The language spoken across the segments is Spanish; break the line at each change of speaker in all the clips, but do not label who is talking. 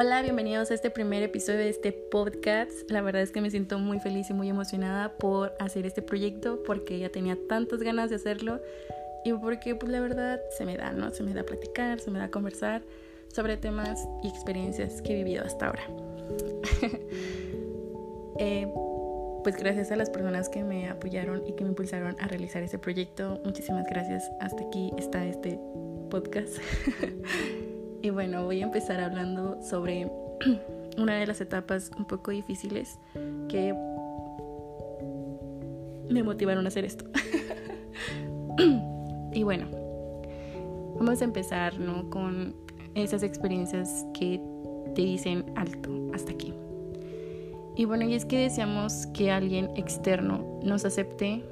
Hola, bienvenidos a este primer episodio de este podcast. La verdad es que me siento muy feliz y muy emocionada por hacer este proyecto porque ya tenía tantas ganas de hacerlo y porque pues la verdad se me da, ¿no? Se me da platicar, se me da conversar sobre temas y experiencias que he vivido hasta ahora. eh, pues gracias a las personas que me apoyaron y que me impulsaron a realizar este proyecto. Muchísimas gracias. Hasta aquí está este podcast. y bueno, voy a empezar hablando sobre una de las etapas un poco difíciles que me motivaron a hacer esto. y bueno, vamos a empezar ¿no? con esas experiencias que te dicen alto, hasta aquí. Y bueno, y es que deseamos que alguien externo nos acepte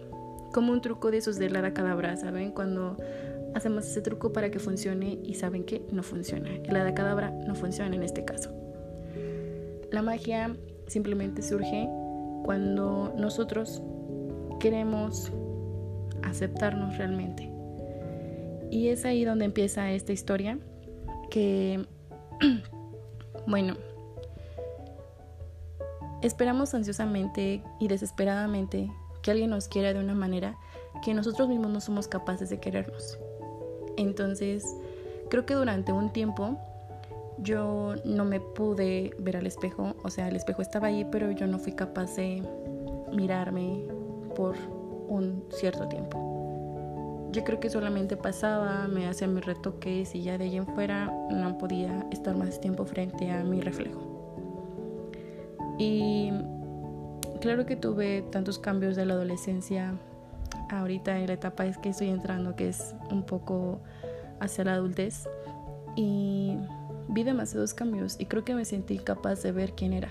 como un truco de esos de la cadabra, ¿saben? Cuando hacemos ese truco para que funcione y saben que no funciona. El hada cadabra no funciona en este caso. La magia simplemente surge cuando nosotros queremos aceptarnos realmente. Y es ahí donde empieza esta historia que, bueno, Esperamos ansiosamente y desesperadamente que alguien nos quiera de una manera que nosotros mismos no somos capaces de querernos. Entonces, creo que durante un tiempo yo no me pude ver al espejo, o sea, el espejo estaba ahí, pero yo no fui capaz de mirarme por un cierto tiempo. Yo creo que solamente pasaba, me hacía mis retoques y ya de ahí en fuera no podía estar más tiempo frente a mi reflejo. Y claro que tuve tantos cambios de la adolescencia ahorita en la etapa es que estoy entrando, que es un poco hacia la adultez. Y vi demasiados cambios y creo que me sentí incapaz de ver quién era.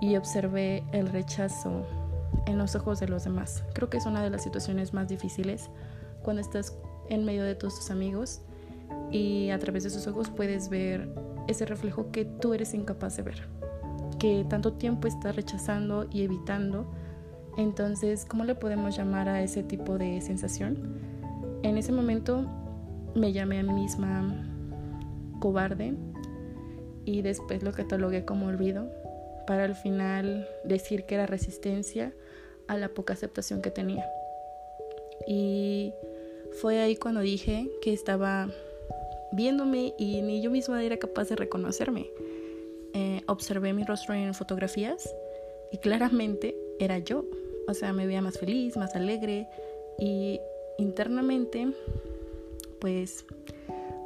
Y observé el rechazo en los ojos de los demás. Creo que es una de las situaciones más difíciles cuando estás en medio de todos tus amigos y a través de sus ojos puedes ver ese reflejo que tú eres incapaz de ver que tanto tiempo está rechazando y evitando. Entonces, ¿cómo le podemos llamar a ese tipo de sensación? En ese momento me llamé a mí misma cobarde y después lo catalogué como olvido para al final decir que era resistencia a la poca aceptación que tenía. Y fue ahí cuando dije que estaba viéndome y ni yo misma era capaz de reconocerme. Eh, observé mi rostro en fotografías y claramente era yo. O sea, me veía más feliz, más alegre y internamente pues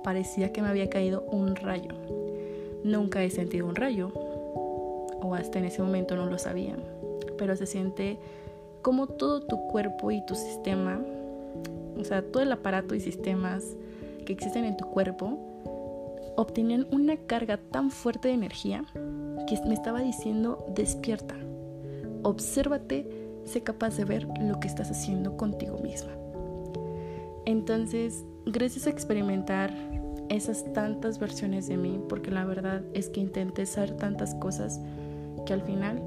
parecía que me había caído un rayo. Nunca he sentido un rayo o hasta en ese momento no lo sabía, pero se siente como todo tu cuerpo y tu sistema, o sea, todo el aparato y sistemas que existen en tu cuerpo obtenían una carga tan fuerte de energía que me estaba diciendo despierta, obsérvate, sé capaz de ver lo que estás haciendo contigo misma. Entonces, gracias a experimentar esas tantas versiones de mí, porque la verdad es que intenté ser tantas cosas que al final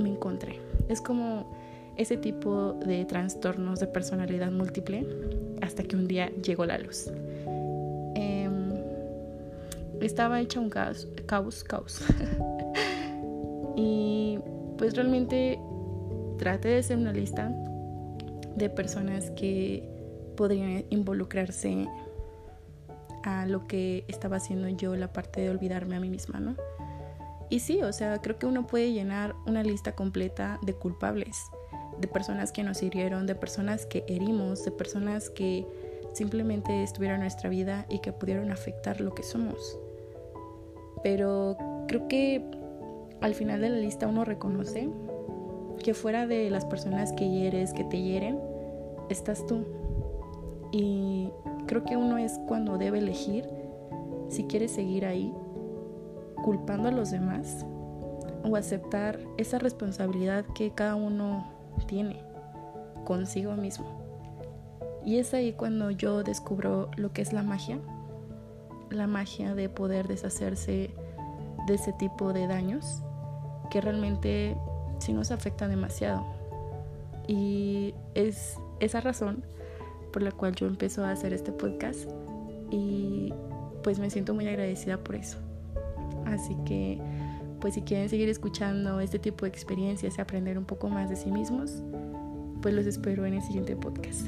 me encontré. Es como ese tipo de trastornos de personalidad múltiple hasta que un día llegó la luz estaba hecha un caos, caos, caos. y pues realmente traté de hacer una lista de personas que podrían involucrarse a lo que estaba haciendo yo, la parte de olvidarme a mí misma, ¿no? Y sí, o sea, creo que uno puede llenar una lista completa de culpables, de personas que nos hirieron, de personas que herimos, de personas que simplemente estuvieron en nuestra vida y que pudieron afectar lo que somos pero creo que al final de la lista uno reconoce que fuera de las personas que hieres, que te hieren, estás tú. Y creo que uno es cuando debe elegir si quiere seguir ahí culpando a los demás o aceptar esa responsabilidad que cada uno tiene consigo mismo. Y es ahí cuando yo descubro lo que es la magia la magia de poder deshacerse de ese tipo de daños que realmente sí nos afecta demasiado. Y es esa razón por la cual yo empiezo a hacer este podcast y pues me siento muy agradecida por eso. Así que, pues si quieren seguir escuchando este tipo de experiencias y aprender un poco más de sí mismos, pues los espero en el siguiente podcast.